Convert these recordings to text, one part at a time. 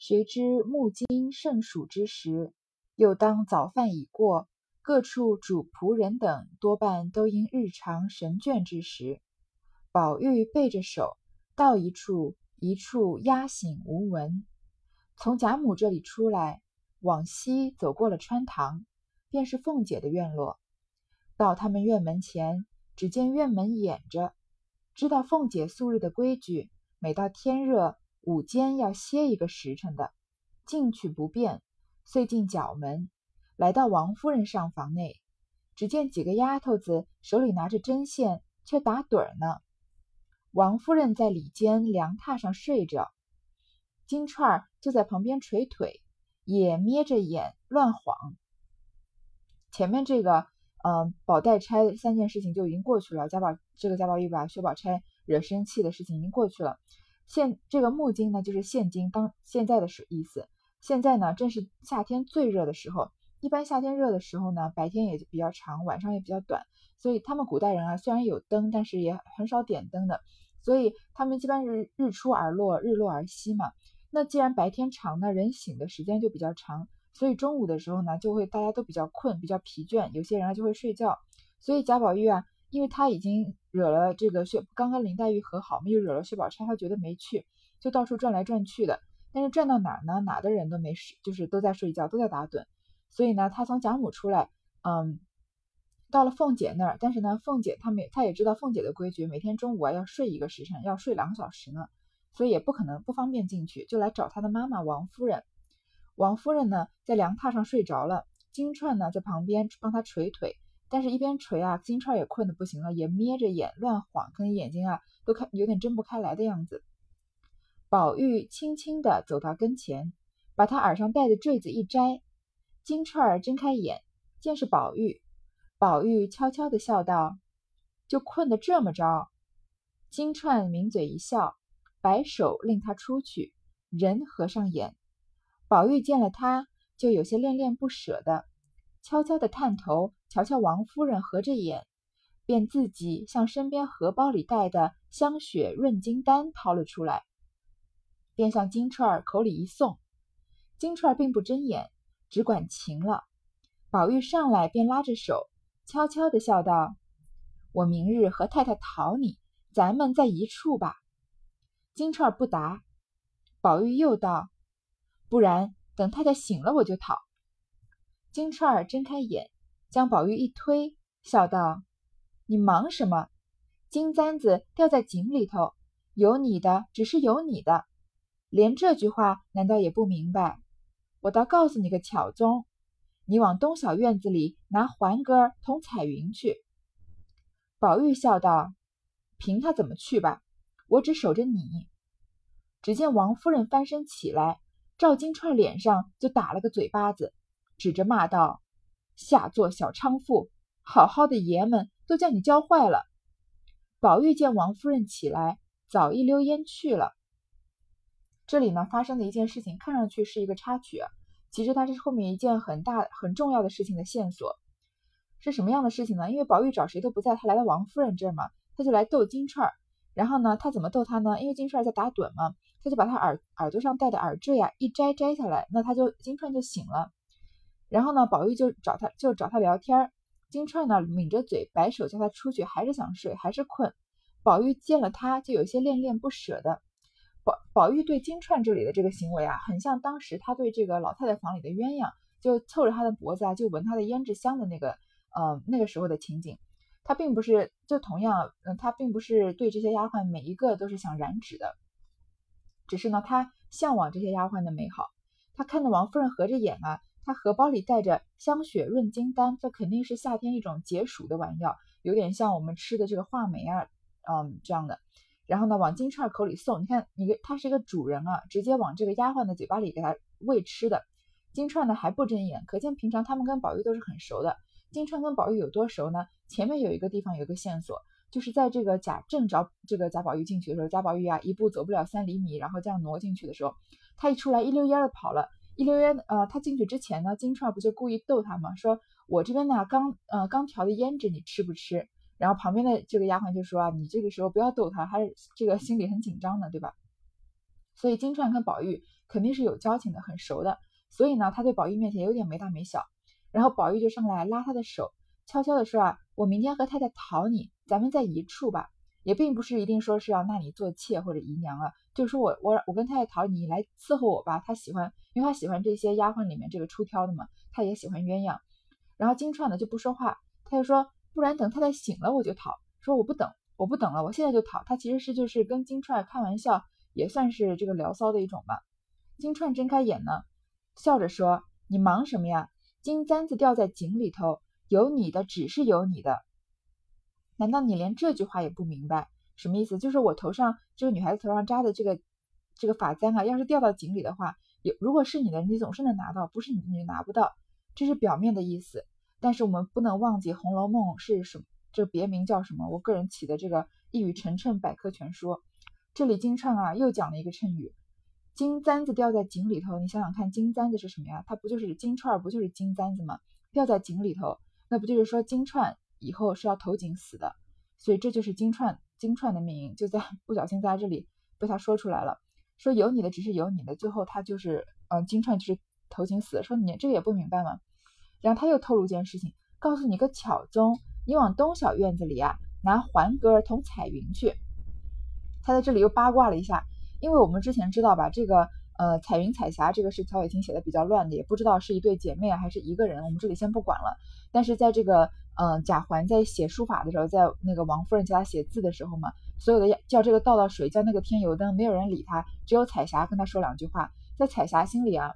谁知木金盛暑之时，又当早饭已过，各处主仆人等多半都因日常神倦之时，宝玉背着手到一处，一处压醒无闻。从贾母这里出来，往西走过了穿堂，便是凤姐的院落。到他们院门前，只见院门掩着，知道凤姐素日的规矩，每到天热。午间要歇一个时辰的，进去不便，遂进角门，来到王夫人上房内，只见几个丫头子手里拿着针线，却打盹儿呢。王夫人在里间凉榻上睡着，金钏儿就在旁边捶腿，也眯着眼乱晃。前面这个，嗯，宝黛钗三件事情就已经过去了，贾宝这个贾宝玉把薛宝钗惹生气的事情已经过去了。现这个木金呢，就是现今当现在的时意思。现在呢，正是夏天最热的时候。一般夏天热的时候呢，白天也比较长，晚上也比较短。所以他们古代人啊，虽然有灯，但是也很少点灯的。所以他们一般是日出而落，日落而息嘛。那既然白天长呢，人醒的时间就比较长，所以中午的时候呢，就会大家都比较困，比较疲倦，有些人啊就会睡觉。所以贾宝玉啊。因为他已经惹了这个薛，刚刚林黛玉和好嘛，又惹了薛宝钗，他觉得没趣，就到处转来转去的。但是转到哪儿呢？哪的人都没事，就是都在睡觉，都在打盹。所以呢，他从贾母出来，嗯，到了凤姐那儿。但是呢，凤姐她每她也知道凤姐的规矩，每天中午啊要睡一个时辰，要睡两个小时呢，所以也不可能不方便进去，就来找他的妈妈王夫人。王夫人呢，在凉榻上睡着了，金钏呢在旁边帮她捶腿。但是，一边捶啊，金钏也困得不行了，也眯着眼乱晃，可能眼睛啊都看有点睁不开来的样子。宝玉轻轻地走到跟前，把他耳上戴的坠子一摘。金钏儿睁开眼，见是宝玉。宝玉悄悄地笑道：“就困得这么着。”金钏抿嘴一笑，摆手令他出去，人合上眼。宝玉见了他，就有些恋恋不舍的。悄悄地探头瞧瞧王夫人，合着眼，便自己向身边荷包里带的香雪润金丹掏了出来，便向金钏儿口里一送。金钏儿并不睁眼，只管噙了。宝玉上来便拉着手，悄悄地笑道：“我明日和太太讨你，咱们在一处吧。”金钏儿不答。宝玉又道：“不然等太太醒了，我就讨。”金钏儿睁开眼，将宝玉一推，笑道：“你忙什么？金簪子掉在井里头，有你的只是有你的，连这句话难道也不明白？我倒告诉你个巧宗，你往东小院子里拿环哥同彩云去。”宝玉笑道：“凭他怎么去吧，我只守着你。”只见王夫人翻身起来，照金钏脸上就打了个嘴巴子。指着骂道：“下作小娼妇，好好的爷们都叫你教坏了。”宝玉见王夫人起来，早一溜烟去了。这里呢发生的一件事情，看上去是一个插曲，其实它是后面一件很大很重要的事情的线索。是什么样的事情呢？因为宝玉找谁都不在，他来到王夫人这儿嘛，他就来逗金钏儿。然后呢，他怎么逗他呢？因为金钏儿在打盹嘛，他就把他耳耳朵上戴的耳坠呀一摘摘下来，那他就金钏就醒了。然后呢，宝玉就找他，就找他聊天儿。金钏呢，抿着嘴，摆手叫他出去，还是想睡，还是困。宝玉见了他，就有些恋恋不舍的。宝宝玉对金钏这里的这个行为啊，很像当时他对这个老太太房里的鸳鸯，就凑着她的脖子啊，就闻她的胭脂香的那个，呃，那个时候的情景。他并不是，就同样，嗯，他并不是对这些丫鬟每一个都是想染指的，只是呢，他向往这些丫鬟的美好。他看着王夫人合着眼啊。他荷包里带着香雪润金丹，这肯定是夏天一种解暑的丸药，有点像我们吃的这个话梅啊，嗯，这样的。然后呢，往金钏口里送。你看，你他是一个主人啊，直接往这个丫鬟的嘴巴里给他喂吃的。金钏呢还不睁眼，可见平常他们跟宝玉都是很熟的。金钏跟宝玉有多熟呢？前面有一个地方有个线索，就是在这个贾正着这个贾宝玉进去的时候，贾宝玉啊一步走不了三厘米，然后这样挪进去的时候，他一出来一溜烟的跑了。一溜烟，呃，他进去之前呢，金钏不就故意逗他吗？说我这边呢刚，呃，刚调的胭脂，你吃不吃？然后旁边的这个丫鬟就说啊，你这个时候不要逗他，他这个心里很紧张的，对吧？所以金钏跟宝玉肯定是有交情的，很熟的。所以呢，他对宝玉面前有点没大没小。然后宝玉就上来拉他的手，悄悄的说啊，我明天和太太讨你，咱们在一处吧。也并不是一定说是要纳你做妾或者姨娘啊，就是说我我我跟太太讨你来伺候我吧。他喜欢，因为他喜欢这些丫鬟里面这个出挑的嘛，他也喜欢鸳鸯。然后金钏呢就不说话，他就说，不然等太太醒了我就讨。说我不等，我不等了，我现在就讨。他其实是就是跟金钏开玩笑，也算是这个聊骚的一种吧。金钏睁开眼呢，笑着说：“你忙什么呀？金簪子掉在井里头，有你的只是有你的。难道你连这句话也不明白？什么意思？就是我头上这个女孩子头上扎的这个这个发簪啊，要是掉到井里的话，有如果是你的，你总是能拿到；不是你，你拿不到。这是表面的意思。但是我们不能忘记《红楼梦》是什么。”这别名叫什么？我个人起的这个一语成谶百科全书。这里金钏啊又讲了一个谶语：金簪子掉在井里头。你想想看，金簪子是什么呀？它不就是金钏不就是金簪子吗？掉在井里头，那不就是说金钏以后是要投井死的？所以这就是金钏金钏的命运，就在 不小心在这里被他说出来了。说有你的只是有你的，最后他就是嗯金钏就是投井死。说你这个也不明白吗？然后他又透露一件事情，告诉你个巧宗。你往东小院子里啊，拿环格儿同彩云去。他在这里又八卦了一下，因为我们之前知道吧，这个呃彩云彩霞这个是曹雪芹写的比较乱的，也不知道是一对姐妹还是一个人，我们这里先不管了。但是在这个嗯贾环在写书法的时候，在那个王夫人教他写字的时候嘛，所有的叫这个倒倒水，叫那个添油灯，没有人理他，只有彩霞跟他说两句话。在彩霞心里啊，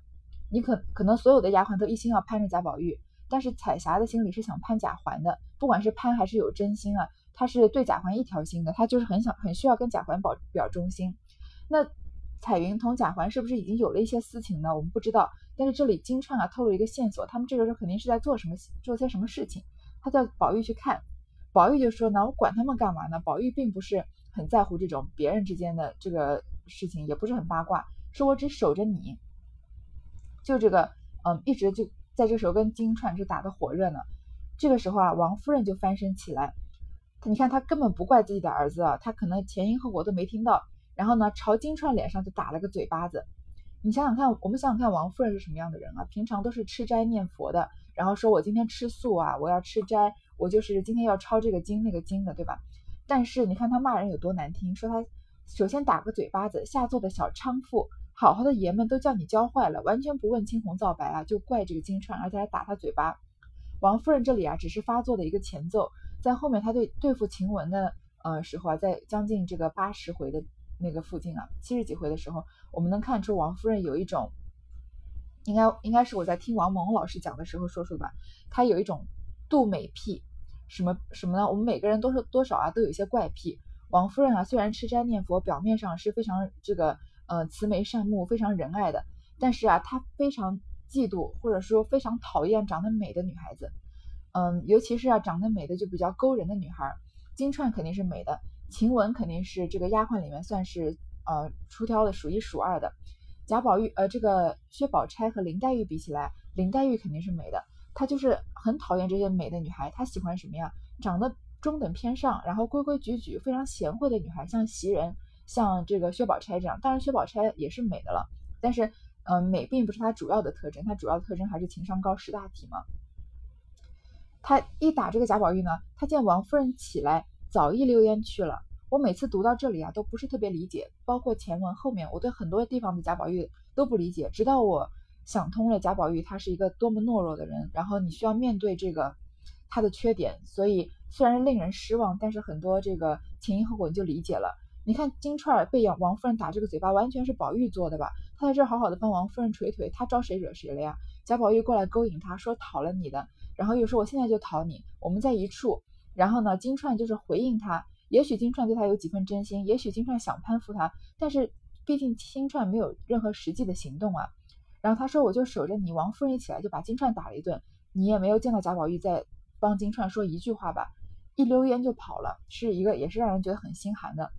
你可可能所有的丫鬟都一心要攀着贾宝玉。但是彩霞的心里是想攀贾环的，不管是攀还是有真心啊，她是对贾环一条心的，她就是很想很需要跟贾环保表忠心。那彩云同贾环是不是已经有了一些私情呢？我们不知道。但是这里金钏啊透露一个线索，他们这个时候肯定是在做什么做些什么事情。他叫宝玉去看，宝玉就说呢，我管他们干嘛呢？宝玉并不是很在乎这种别人之间的这个事情，也不是很八卦，说我只守着你，就这个嗯，一直就。在这时候跟金钏就打得火热呢，这个时候啊，王夫人就翻身起来，你看她根本不怪自己的儿子啊，她可能前因后果都没听到，然后呢，朝金钏脸上就打了个嘴巴子。你想想看，我们想想看，王夫人是什么样的人啊？平常都是吃斋念佛的，然后说我今天吃素啊，我要吃斋，我就是今天要抄这个经那个经的，对吧？但是你看她骂人有多难听，说她首先打个嘴巴子，下作的小娼妇。好好的爷们都叫你教坏了，完全不问青红皂白啊，就怪这个金钏，而且还打他嘴巴。王夫人这里啊，只是发作的一个前奏，在后面他对对付晴雯的呃时候啊，在将近这个八十回的那个附近啊，七十几回的时候，我们能看出王夫人有一种，应该应该是我在听王蒙老师讲的时候说出的吧，她有一种妒美癖，什么什么呢？我们每个人都是多少啊，都有一些怪癖。王夫人啊，虽然吃斋念佛，表面上是非常这个。呃，慈眉善目，非常仁爱的，但是啊，她非常嫉妒或者说非常讨厌长得美的女孩子，嗯，尤其是啊，长得美的就比较勾人的女孩，金钏肯定是美的，晴雯肯定是这个丫鬟里面算是呃出挑的数一数二的，贾宝玉呃这个薛宝钗和林黛玉比起来，林黛玉肯定是美的，她就是很讨厌这些美的女孩，她喜欢什么呀？长得中等偏上，然后规规矩矩，非常贤惠的女孩，像袭人。像这个薛宝钗这样，当然薛宝钗也是美的了，但是，嗯，美并不是她主要的特征，她主要的特征还是情商高、识大体嘛。他一打这个贾宝玉呢，他见王夫人起来，早一溜烟去了。我每次读到这里啊，都不是特别理解，包括前文后面，我对很多地方的贾宝玉都不理解。直到我想通了贾宝玉他是一个多么懦弱的人，然后你需要面对这个他的缺点，所以虽然令人失望，但是很多这个前因后果你就理解了。你看金钏儿被杨王夫人打这个嘴巴，完全是宝玉做的吧？他在这儿好好的帮王夫人捶腿，他招谁惹谁了呀？贾宝玉过来勾引他，说讨了你的，然后又说我现在就讨你，我们在一处。然后呢，金钏就是回应他，也许金钏对他有几分真心，也许金钏想攀附他，但是毕竟金钏没有任何实际的行动啊。然后他说我就守着你，王夫人一起来就把金钏打了一顿，你也没有见到贾宝玉在帮金钏说一句话吧？一溜烟就跑了，是一个也是让人觉得很心寒的。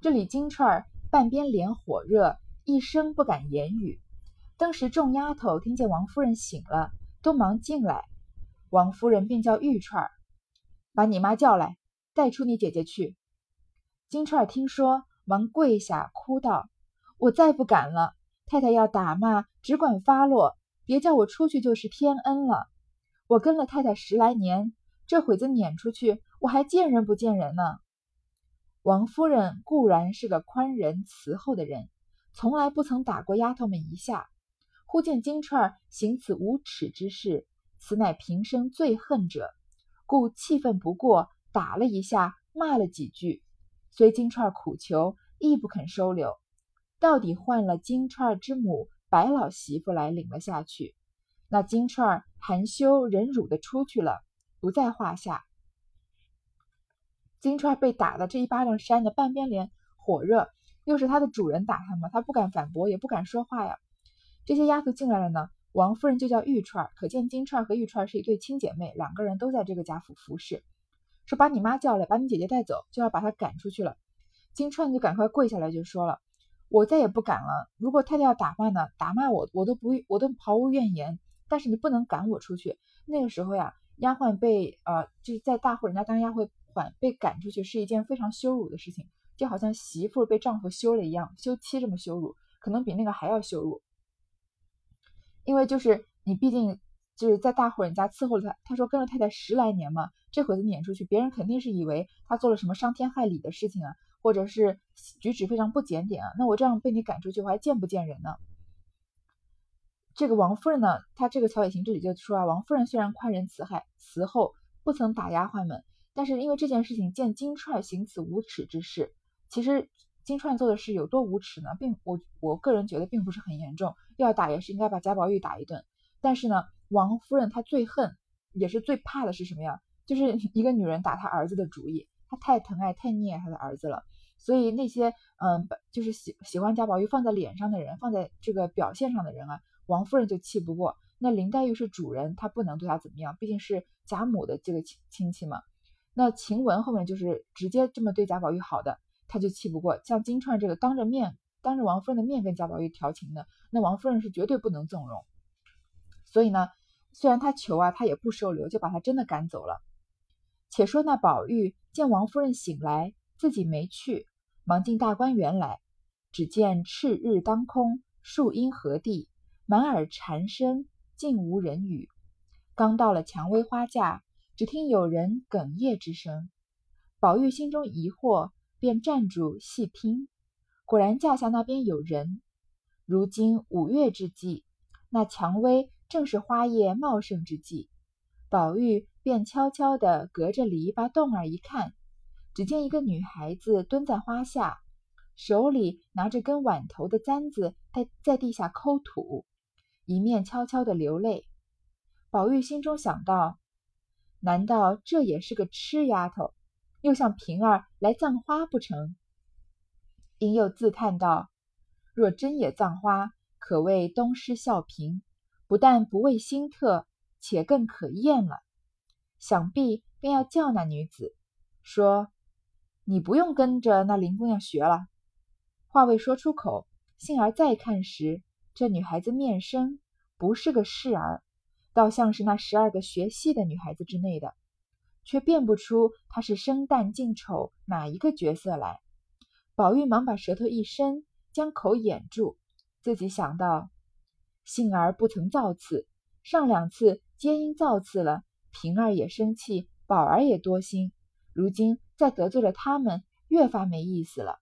这里金钏半边脸火热，一声不敢言语。当时众丫头听见王夫人醒了，都忙进来。王夫人便叫玉钏儿，把你妈叫来，带出你姐姐去。金钏儿听说忙跪下哭道：“我再不敢了，太太要打骂，只管发落，别叫我出去就是天恩了。我跟了太太十来年，这会子撵出去，我还见人不见人呢。”王夫人固然是个宽仁慈厚的人，从来不曾打过丫头们一下。忽见金钏儿行此无耻之事，此乃平生最恨者，故气愤不过，打了一下，骂了几句。虽金钏苦求，亦不肯收留，到底换了金钏之母白老媳妇来领了下去。那金钏含羞忍辱的出去了，不在话下。金钏被打的这一巴掌扇的半边脸火热，又是他的主人打他嘛，他不敢反驳，也不敢说话呀。这些丫头进来了呢，王夫人就叫玉钏，可见金钏和玉钏是一对亲姐妹，两个人都在这个家府服侍。说把你妈叫来，把你姐姐带走，就要把她赶出去了。金钏就赶快跪下来就说了：“我再也不敢了。如果太太要打骂呢，打骂我，我都不，我都毫无怨言。但是你不能赶我出去。那个时候呀，丫鬟被呃，就是在大户人家当丫鬟，被赶出去是一件非常羞辱的事情，就好像媳妇被丈夫休了一样，休妻这么羞辱，可能比那个还要羞辱。”因为就是你，毕竟就是在大户人家伺候了他。他说跟了太太十来年嘛，这会子撵出去，别人肯定是以为他做了什么伤天害理的事情啊，或者是举止非常不检点啊。那我这样被你赶出去，我还见不见人呢？这个王夫人呢，她这个曹雪芹这里就说啊，王夫人虽然宽仁慈害慈厚，不曾打丫鬟们，但是因为这件事情见金钏行此无耻之事，其实。金钏做的事有多无耻呢？并我我个人觉得并不是很严重，要打也是应该把贾宝玉打一顿。但是呢，王夫人她最恨也是最怕的是什么呀？就是 一个女人打她儿子的主意，她太疼爱太溺爱她的儿子了。所以那些嗯，就是喜喜欢贾宝玉放在脸上的人，放在这个表现上的人啊，王夫人就气不过。那林黛玉是主人，她不能对她怎么样，毕竟是贾母的这个亲亲戚嘛。那晴雯后面就是直接这么对贾宝玉好的。她就气不过，像金钏这个当着面当着王夫人的面跟贾宝玉调情的，那王夫人是绝对不能纵容。所以呢，虽然他求啊，他也不收留，就把他真的赶走了。且说那宝玉见王夫人醒来，自己没去，忙进大观园来，只见赤日当空，树阴和地，满耳蝉声，竟无人语。刚到了蔷薇花架，只听有人哽咽之声。宝玉心中疑惑。便站住细听，果然架下那边有人。如今五月之际，那蔷薇正是花叶茂盛之际。宝玉便悄悄地隔着篱笆洞儿一看，只见一个女孩子蹲在花下，手里拿着根碗头的簪子，在在地下抠土，一面悄悄地流泪。宝玉心中想到：难道这也是个痴丫头？又向平儿来葬花不成？因又自叹道：“若真也葬花，可谓东施效颦，不但不为心特，且更可厌了。想必便要叫那女子说：‘你不用跟着那林姑娘学了。’话未说出口，幸而再看时，这女孩子面生，不是个侍儿，倒像是那十二个学戏的女孩子之内的。”却辨不出她是生旦净丑哪一个角色来。宝玉忙把舌头一伸，将口掩住，自己想到：幸而不曾造次，上两次皆因造次了，平儿也生气，宝儿也多心，如今再得罪了他们，越发没意思了。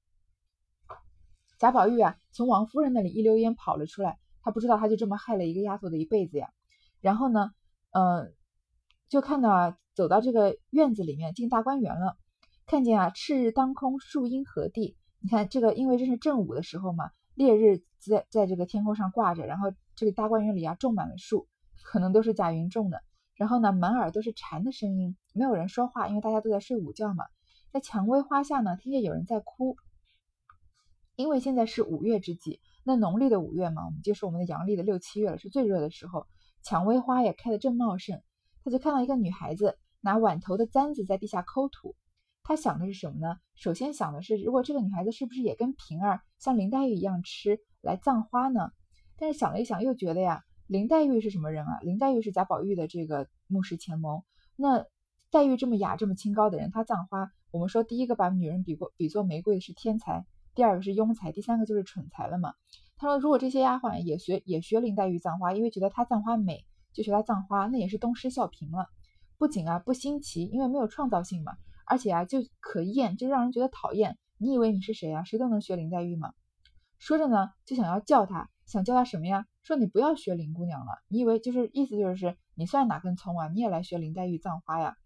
贾宝玉啊，从王夫人那里一溜烟跑了出来，他不知道他就这么害了一个丫头的一辈子呀。然后呢，嗯。就看到啊，走到这个院子里面，进大观园了。看见啊，赤日当空，树阴和地。你看这个，因为这是正午的时候嘛，烈日在在这个天空上挂着，然后这个大观园里啊，种满了树，可能都是贾云种的。然后呢，满耳都是蝉的声音，没有人说话，因为大家都在睡午觉嘛。在蔷薇花下呢，听见有人在哭。因为现在是五月之际，那农历的五月嘛，我们就是我们的阳历的六七月了，是最热的时候，蔷薇花也开得正茂盛。他就看到一个女孩子拿碗头的簪子在地下抠土，他想的是什么呢？首先想的是，如果这个女孩子是不是也跟平儿像林黛玉一样吃来葬花呢？但是想了一想，又觉得呀，林黛玉是什么人啊？林黛玉是贾宝玉的这个目视前盟。那黛玉这么雅、这么清高的人，她葬花，我们说第一个把女人比过比作玫瑰的是天才，第二个是庸才，第三个就是蠢才了嘛。他说，如果这些丫鬟也学也学林黛玉葬花，因为觉得她葬花美，就学她葬花，那也是东施效颦了。不仅啊不新奇，因为没有创造性嘛，而且啊就可厌，就让人觉得讨厌。你以为你是谁啊？谁都能学林黛玉吗？说着呢，就想要叫她，想叫她什么呀？说你不要学林姑娘了。你以为就是意思就是你算哪根葱啊？你也来学林黛玉葬花呀？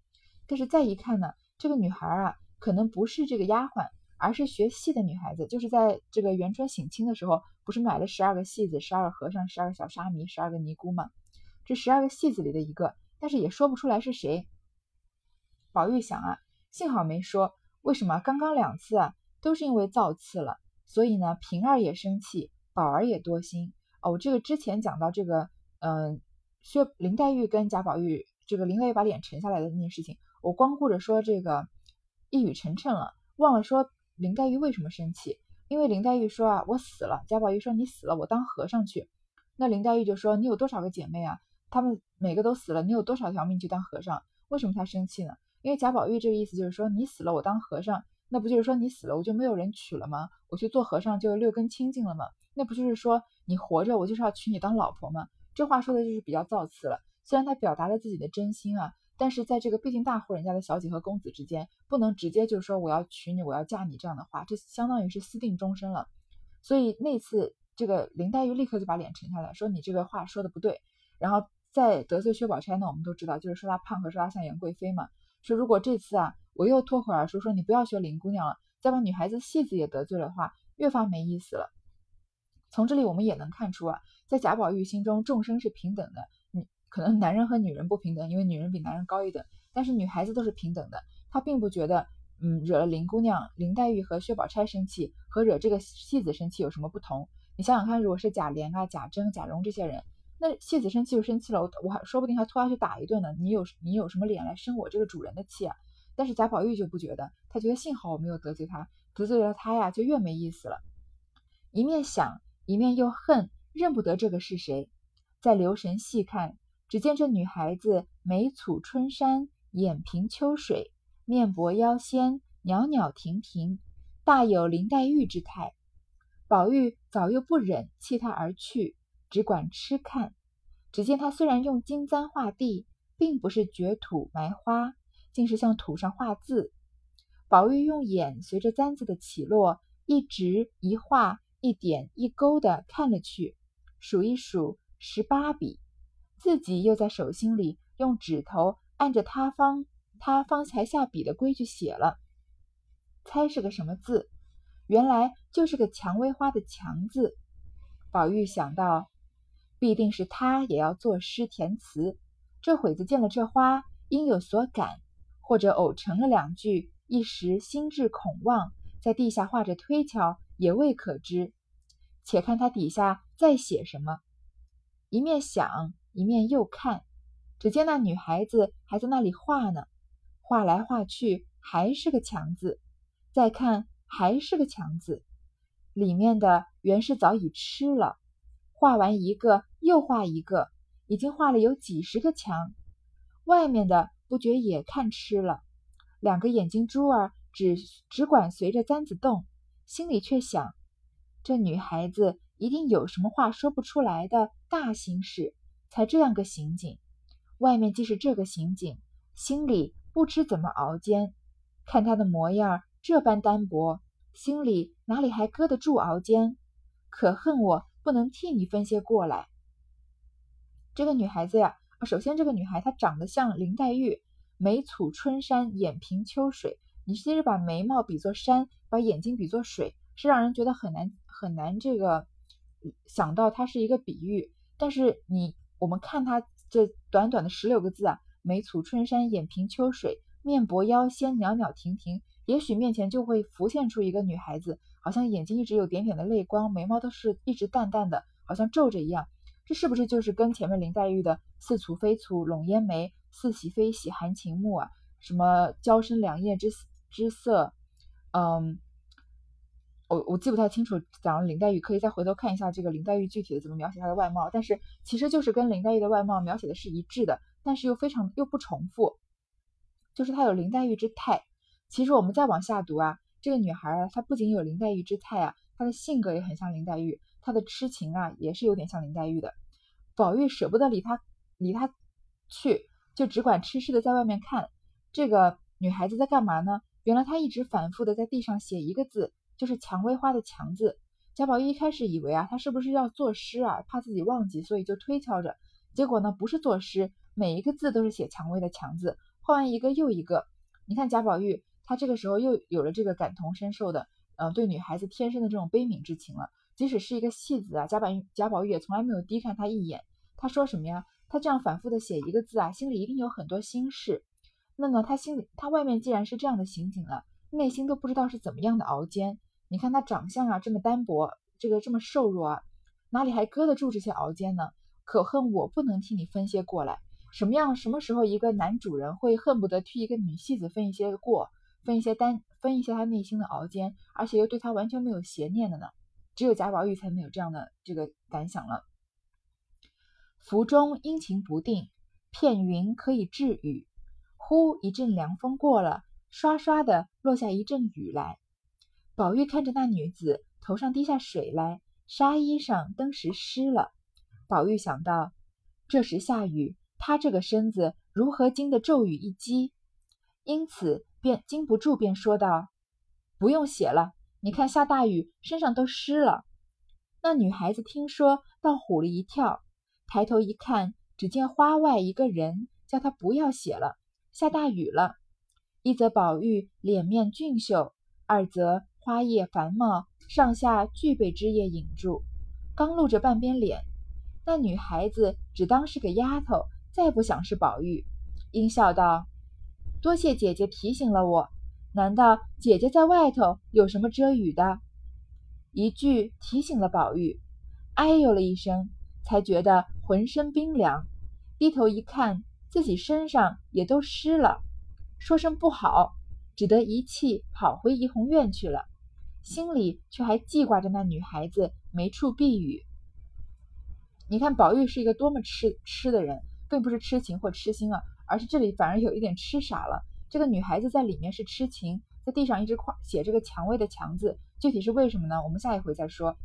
但是再一看呢，这个女孩啊，可能不是这个丫鬟。而是学戏的女孩子，就是在这个元春省亲的时候，不是买了十二个戏子、十二个和尚、十二个小沙弥、十二个尼姑吗？这十二个戏子里的一个，但是也说不出来是谁。宝玉想啊，幸好没说，为什么？刚刚两次啊，都是因为造次了，所以呢，平儿也生气，宝儿也多心。哦，我这个之前讲到这个，嗯，薛林黛玉跟贾宝玉，这个林黛玉把脸沉下来的那件事情，我光顾着说这个一语成谶了，忘了说。林黛玉为什么生气？因为林黛玉说啊，我死了。贾宝玉说你死了，我当和尚去。那林黛玉就说你有多少个姐妹啊？她们每个都死了，你有多少条命去当和尚？为什么她生气呢？因为贾宝玉这个意思就是说你死了，我当和尚，那不就是说你死了我就没有人娶了吗？我去做和尚就六根清净了吗？那不就是说你活着我就是要娶你当老婆吗？这话说的就是比较造次了。虽然他表达了自己的真心啊。但是在这个毕竟大户人家的小姐和公子之间，不能直接就说我要娶你，我要嫁你这样的话，这相当于是私定终身了。所以那次这个林黛玉立刻就把脸沉下来，说你这个话说的不对。然后再得罪薛宝钗呢，我们都知道就是说她胖和说她像杨贵妃嘛。说如果这次啊我又脱口而出说你不要学林姑娘了，再把女孩子戏子也得罪了的话，越发没意思了。从这里我们也能看出啊，在贾宝玉心中众生是平等的。可能男人和女人不平等，因为女人比男人高一等，但是女孩子都是平等的。他并不觉得，嗯，惹了林姑娘、林黛玉和薛宝钗生气，和惹这个戏子生气有什么不同？你想想看，如果是贾琏啊、贾珍、贾蓉这些人，那戏子生气就生气了，我我还说不定还拖下去打一顿呢。你有你有什么脸来生我这个主人的气啊？但是贾宝玉就不觉得，他觉得幸好我没有得罪他，得罪了他呀，就越没意思了。一面想，一面又恨，认不得这个是谁。再留神细看。只见这女孩子眉蹙春山，眼平秋水，面薄腰纤，袅袅婷婷，大有林黛玉之态。宝玉早又不忍弃她而去，只管痴看。只见她虽然用金簪画地，并不是掘土埋花，竟是向土上画字。宝玉用眼随着簪子的起落，一直一画，一点一勾的看了去，数一数，十八笔。自己又在手心里用指头按着他方他方才下笔的规矩写了，猜是个什么字？原来就是个蔷薇花的“蔷”字。宝玉想到，必定是他也要作诗填词。这会子见了这花，应有所感，或者偶成了两句，一时心智恐忘，在地下画着推敲，也未可知。且看他底下再写什么。一面想。一面又看，只见那女孩子还在那里画呢，画来画去还是个强字，再看还是个强字，里面的原是早已吃了。画完一个又画一个，已经画了有几十个墙，外面的不觉也看痴了。两个眼睛珠儿只只管随着簪子动，心里却想：这女孩子一定有什么话说不出来的大心事。才这样个刑警，外面既是这个刑警，心里不知怎么熬煎。看他的模样这般单薄，心里哪里还搁得住熬煎？可恨我不能替你分些过来。这个女孩子呀，首先这个女孩她长得像林黛玉，眉蹙春山，眼平秋水。你其实把眉毛比作山，把眼睛比作水，是让人觉得很难很难这个想到它是一个比喻。但是你。我们看她这短短的十六个字啊，眉蹙春山，眼平秋水，面薄腰纤，袅袅婷婷，也许面前就会浮现出一个女孩子，好像眼睛一直有点点的泪光，眉毛都是一直淡淡的，好像皱着一样。这是不是就是跟前面林黛玉的似蹙非蹙，笼烟眉，似喜非喜，含情目啊，什么娇生两叶之之色，嗯。我我记不太清楚，讲了林黛玉可以再回头看一下这个林黛玉具体的怎么描写她的外貌，但是其实就是跟林黛玉的外貌描写的是一致的，但是又非常又不重复，就是她有林黛玉之态。其实我们再往下读啊，这个女孩啊，她不仅有林黛玉之态啊，她的性格也很像林黛玉，他的痴情啊也是有点像林黛玉的。宝玉舍不得离他离他去，就只管痴痴的在外面看。这个女孩子在干嘛呢？原来她一直反复的在地上写一个字，就是“蔷薇花”的“蔷”字。贾宝玉一开始以为啊，她是不是要作诗啊，怕自己忘记，所以就推敲着。结果呢，不是作诗，每一个字都是写蔷薇的“蔷”字，画完一个又一个。你看贾宝玉，他这个时候又有了这个感同身受的，呃，对女孩子天生的这种悲悯之情了。即使是一个戏子啊，贾宝玉贾宝玉也从来没有低看他一眼。他说什么呀？他这样反复的写一个字啊，心里一定有很多心事。那么他心里，他外面既然是这样的刑景了，内心都不知道是怎么样的熬煎。你看他长相啊，这么单薄，这个这么瘦弱啊，哪里还搁得住这些熬煎呢？可恨我不能替你分些过来。什么样？什么时候一个男主人会恨不得替一个女戏子分一些过，分一些担，分一些他内心的熬煎，而且又对他完全没有邪念的呢？只有贾宝玉才能有这样的这个感想了。府中阴晴不定，片云可以治雨。忽一阵凉风过了，刷刷的落下一阵雨来。宝玉看着那女子头上滴下水来，纱衣上登时湿了。宝玉想到，这时下雨，他这个身子如何经得骤雨一击？因此便禁不住，便说道：“不用写了，你看下大雨，身上都湿了。”那女孩子听说，倒唬了一跳，抬头一看，只见花外一个人，叫她不要写了，下大雨了。一则宝玉脸面俊秀，二则花叶繁茂，上下俱被枝叶引住，刚露着半边脸。那女孩子只当是个丫头，再不想是宝玉，应笑道：“多谢姐姐提醒了我。难道姐姐在外头有什么遮雨的？”一句提醒了宝玉，哎呦了一声，才觉得浑身冰凉。低头一看，自己身上也都湿了，说声不好，只得一气跑回怡红院去了，心里却还记挂着那女孩子没处避雨。你看，宝玉是一个多么痴痴的人，并不是痴情或痴心啊，而是这里反而有一点痴傻了。这个女孩子在里面是痴情，在地上一直夸写这个蔷薇的蔷字，具体是为什么呢？我们下一回再说。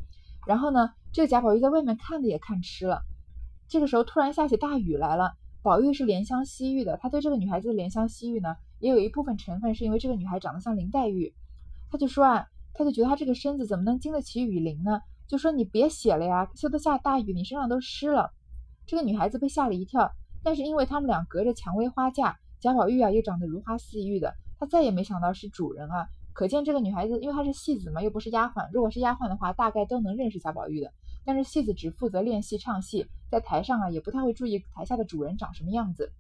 然后呢，这个贾宝玉在外面看的也看痴了。这个时候突然下起大雨来了，宝玉是怜香惜玉的，他对这个女孩子的怜香惜玉呢，也有一部分成分是因为这个女孩长得像林黛玉，他就说啊，他就觉得她这个身子怎么能经得起雨淋呢？就说你别写了呀，现在下大雨，你身上都湿了。这个女孩子被吓了一跳，但是因为他们俩隔着蔷薇花架，贾宝玉啊又长得如花似玉的，他再也没想到是主人啊。可见这个女孩子，因为她是戏子嘛，又不是丫鬟。如果是丫鬟的话，大概都能认识贾宝玉的。但是戏子只负责练戏唱戏，在台上啊也不太会注意台下的主人长什么样子，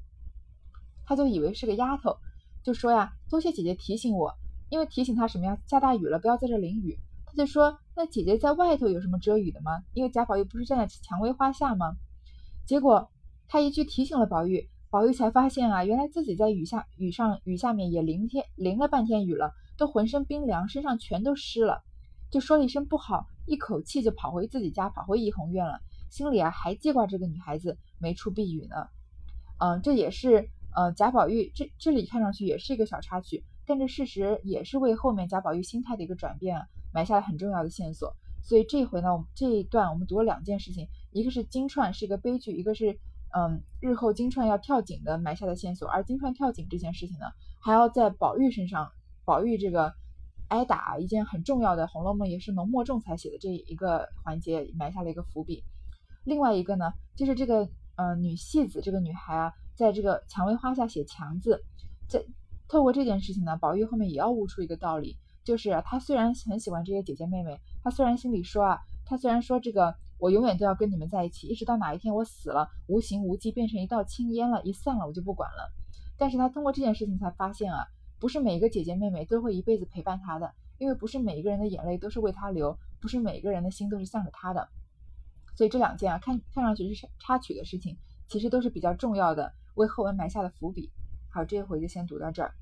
他就以为是个丫头，就说呀，多谢姐姐提醒我，因为提醒他什么呀，下大雨了，不要在这淋雨。他就说：“那姐姐在外头有什么遮雨的吗？因为贾宝玉不是站在蔷薇花下吗？”结果他一句提醒了宝玉，宝玉才发现啊，原来自己在雨下雨上雨下面也淋天淋了半天雨了，都浑身冰凉，身上全都湿了，就说了一声不好，一口气就跑回自己家，跑回怡红院了，心里啊还记挂这个女孩子没处避雨呢。嗯，这也是呃贾宝玉这这里看上去也是一个小插曲，但这事实也是为后面贾宝玉心态的一个转变。啊埋下了很重要的线索，所以这回呢，我们这一段我们读了两件事情，一个是金钏是一个悲剧，一个是嗯日后金钏要跳井的埋下的线索，而金钏跳井这件事情呢，还要在宝玉身上，宝玉这个挨打一件很重要的《红楼梦》也是浓墨重彩写的这一个环节埋下了一个伏笔。另外一个呢，就是这个呃女戏子这个女孩啊，在这个蔷薇花下写强字，在透过这件事情呢，宝玉后面也要悟出一个道理。就是他虽然很喜欢这些姐姐妹妹，他虽然心里说啊，他虽然说这个我永远都要跟你们在一起，一直到哪一天我死了，无形无迹变成一道青烟了，一散了我就不管了。但是他通过这件事情才发现啊，不是每一个姐姐妹妹都会一辈子陪伴他的，因为不是每一个人的眼泪都是为他流，不是每一个人的心都是向着他的。所以这两件啊，看看上去是插曲的事情，其实都是比较重要的，为后文埋下的伏笔。好，这一回就先读到这儿。